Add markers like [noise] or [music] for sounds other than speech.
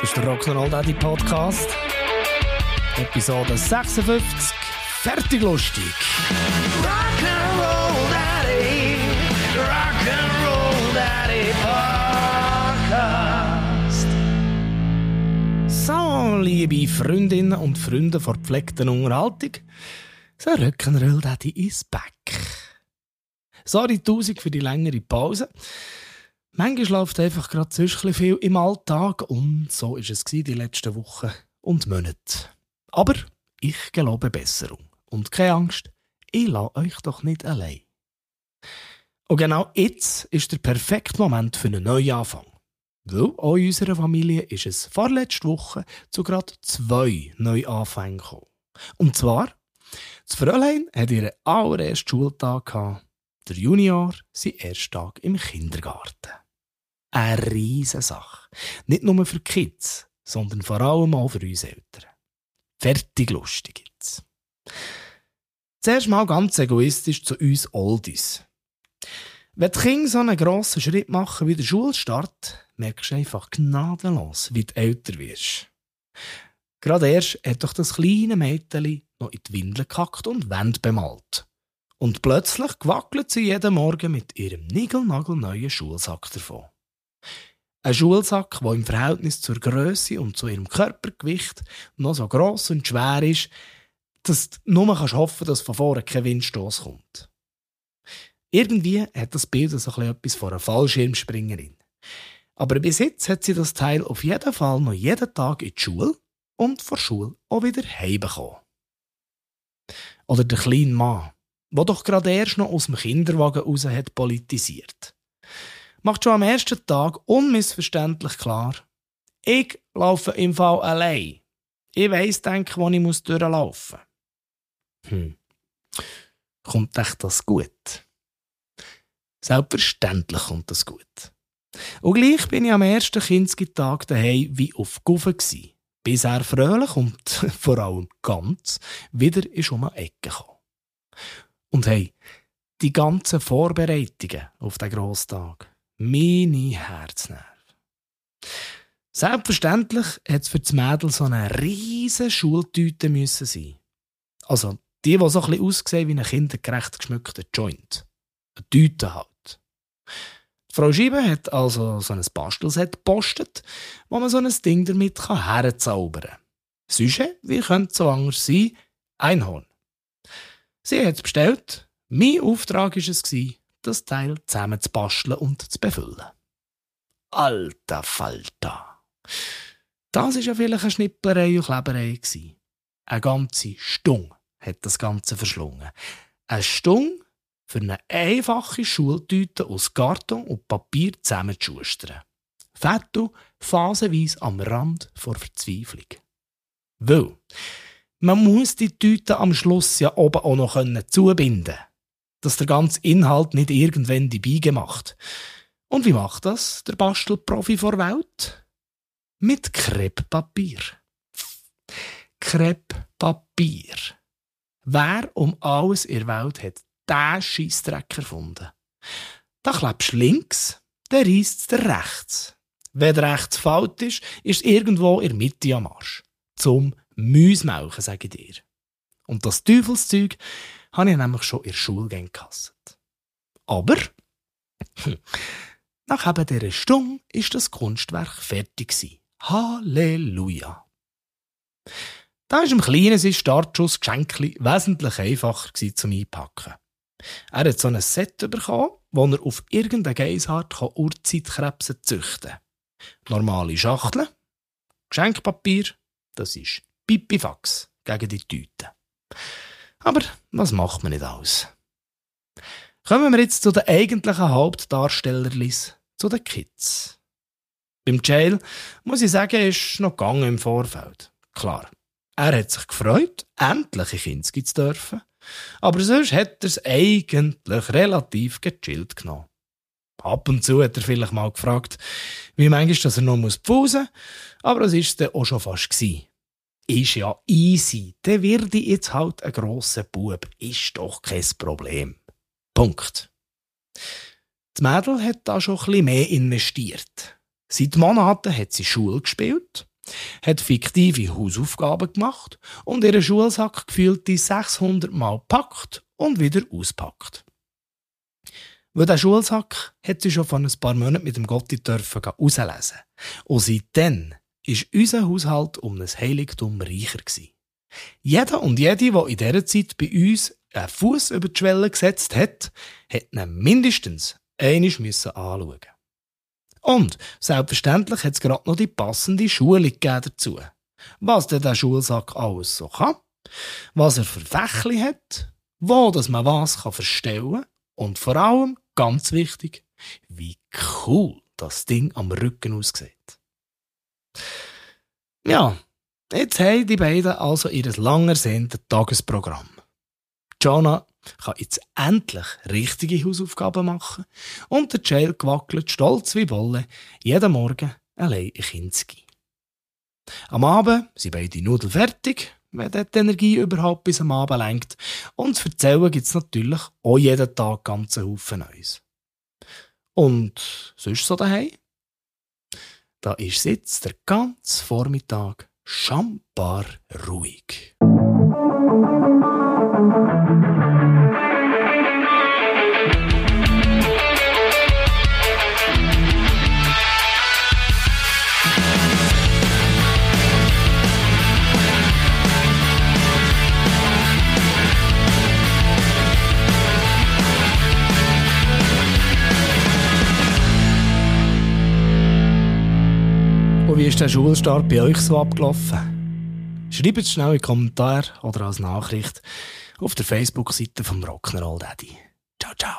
Das ist der Rock'n'Roll Daddy Podcast. Episode 56. Fertig lustig. Rock'n'Roll Daddy. Rock'n'Roll Daddy Podcast. So, liebe Freundinnen und Freunde von gepflegten Unterhaltung. So, Rock'n'Roll Daddy ist back. Sorry, tausend für die längere Pause. Manchmal läuft einfach gerade zu viel im Alltag und so ist es die letzten Wochen und Monate. Aber ich gelobe Besserung. Und keine Angst, ich lasse euch doch nicht allein. Und genau jetzt ist der perfekte Moment für einen Neuanfang. Weil auch in unserer Familie ist es vorletzte Woche zu gerade zwei Neuanfängen gekommen. Und zwar, das Fräulein hat ihren allerersten Schultag gehabt, der Junior sein ersten Tag im Kindergarten. Eine riesige Sache. Nicht nur für Kids, sondern vor allem auch für uns Eltern. Fertig lustig jetzt. Zuerst mal ganz egoistisch zu uns Oldies. Wenn die Kinder so einen grossen Schritt machen wie der Schulstart, merkst du einfach gnadenlos, wie du älter wirst. Gerade erst hat doch das kleine Mädchen noch in die Windel gekackt und Wände bemalt. Und plötzlich gewackelt sie jeden Morgen mit ihrem niegelnagelneuen Schulsack davon. Ein Schulsack, der im Verhältnis zur Größe und zu ihrem Körpergewicht noch so gross und schwer ist, dass du nur kannst hoffen dass von vorne kein Windstoß kommt. Irgendwie hat das Bild so etwas von einer Fallschirmspringerin. Aber bis jetzt hat sie das Teil auf jeden Fall noch jeden Tag in die Schule und vor Schule auch wieder heimbekommen. Oder der kleine Mann, der doch gerade erst noch aus dem Kinderwagen raus hat politisiert macht schon am ersten Tag unmissverständlich klar, ich laufe im Fall allein. Ich weiss, denke, wo ich muss durchlaufen muss. Hm. Kommt echt das gut? Selbstverständlich kommt das gut. Und gleich bin ich am ersten Kindstag daheim wie auf Gufe gsi. Bis er fröhlich und [laughs] vor allem ganz wieder ist um eine Ecke gekommen. Und hey, die ganzen Vorbereitungen auf den Grosstag, meine Herznerven. Selbstverständlich hat es für das Mädel so eine riesige Schultüte müssen sein. Also die, die so ein bisschen aussehen wie ein kindergerecht geschmückter Joint. Eine Tüte halt. Die Frau Scheibe hat also so ein Bastelset gepostet, wo man so ein Ding damit herzaubern kann. Süsche, wie könnte es so anders sein? Einhorn. Sie hat es bestellt. Mein Auftrag war es, das Teil zusammen zu basteln und zu befüllen. Alter Falter! Das war ja vielleicht eine Schnipplerei und Kleberei. Eine ganze Stung hat das Ganze verschlungen. Eine Stung für eine einfache Schultüte aus Karton und Papier zusammenzuschustern. Fetto phasenweise am Rand vor Verzweiflung. Weil man muss die Tüte am Schluss ja oben auch noch zubinden können dass der ganze Inhalt nicht irgendwann dabei gemacht. Und wie macht das der Bastelprofi vor Welt? Mit Krepppapier. Krepppapier. Wer um alles in der Welt hat diesen Scheissdreck erfunden? Da klebst du links, dann reisst der rechts. Wenn der rechts falsch ist, ist irgendwo in der Mitte am Arsch. Zum Müsmelchen, sage ich dir. Und das Teufelszeug habe ich nämlich schon in der Schule gehasst. Aber hm, nach eben dieser Stunde ist das Kunstwerk fertig Halleluja! Da war im Kleinen sein Startschuss Geschenkli wesentlich einfacher zum Einpacken. Er hat so ein Set bekommen, wo er auf irgendeine Geissart Urzeitkrebse züchten kann. Normale Schachteln, Geschenkpapier, das ist Pipifax gegen die Tüte. Aber was macht man nicht aus? Kommen wir jetzt zu den eigentlichen Hauptdarstellerlis, zu den Kids. Beim Jail muss ich sagen, ist noch gegangen im Vorfeld. Klar, er hat sich gefreut, endlich in Kinski zu dürfen. Aber sonst hat er es eigentlich relativ gechillt genommen. Ab und zu hat er vielleicht mal gefragt, wie manchmal dass er noch pfusen muss, aber das war es dann auch schon fast gewesen ist ja easy. Dann werde ich jetzt halt ein grosser Bub. Ist doch kein Problem. Punkt. Das Mädel hat da schon ein bisschen mehr investiert. Seit Monaten hat sie Schule gespielt hat fiktive Hausaufgaben gemacht und ihren Schulsack gefühlte 600 Mal packt und wieder auspackt. Weil der Schulsack hat sie schon vor ein paar Monaten mit dem Gotti dürfen rauslesen. Und seitdem ist unser Haushalt um ein Heiligtum reicher gewesen. Jeder und jede, der in dieser Zeit bei uns einen Fuß über die Schwelle gesetzt hat, hat ihn mindestens einmal anschauen Und selbstverständlich hat es gerade noch die passende Schule dazu. Was denn der Schulsack alles so kann, was er für Fächli hat, wo dass man was kann verstellen und vor allem, ganz wichtig, wie cool das Ding am Rücken aussieht. Ja, jetzt haben die beiden also ihr lang Tagesprogramm. Jonah kann jetzt endlich richtige Hausaufgaben machen und der Jail gewackelt, stolz wie Wolle, jeden Morgen allein in Kinski. Am Abend sind beide Nudeln fertig, wenn die Energie überhaupt bis am Abend lenkt. Und zu erzählen gibt es natürlich auch jeden Tag ganzen Haufen Neues. Und sonst so daheim? Da ist jetzt der ganze Vormittag schambar ruhig. Wie ist der Schulstart bei euch so abgelaufen? Schreibt es schnell in den Kommentar oder als Nachricht auf der Facebook-Seite vom Rock'n'Roll Daddy. Ciao, ciao.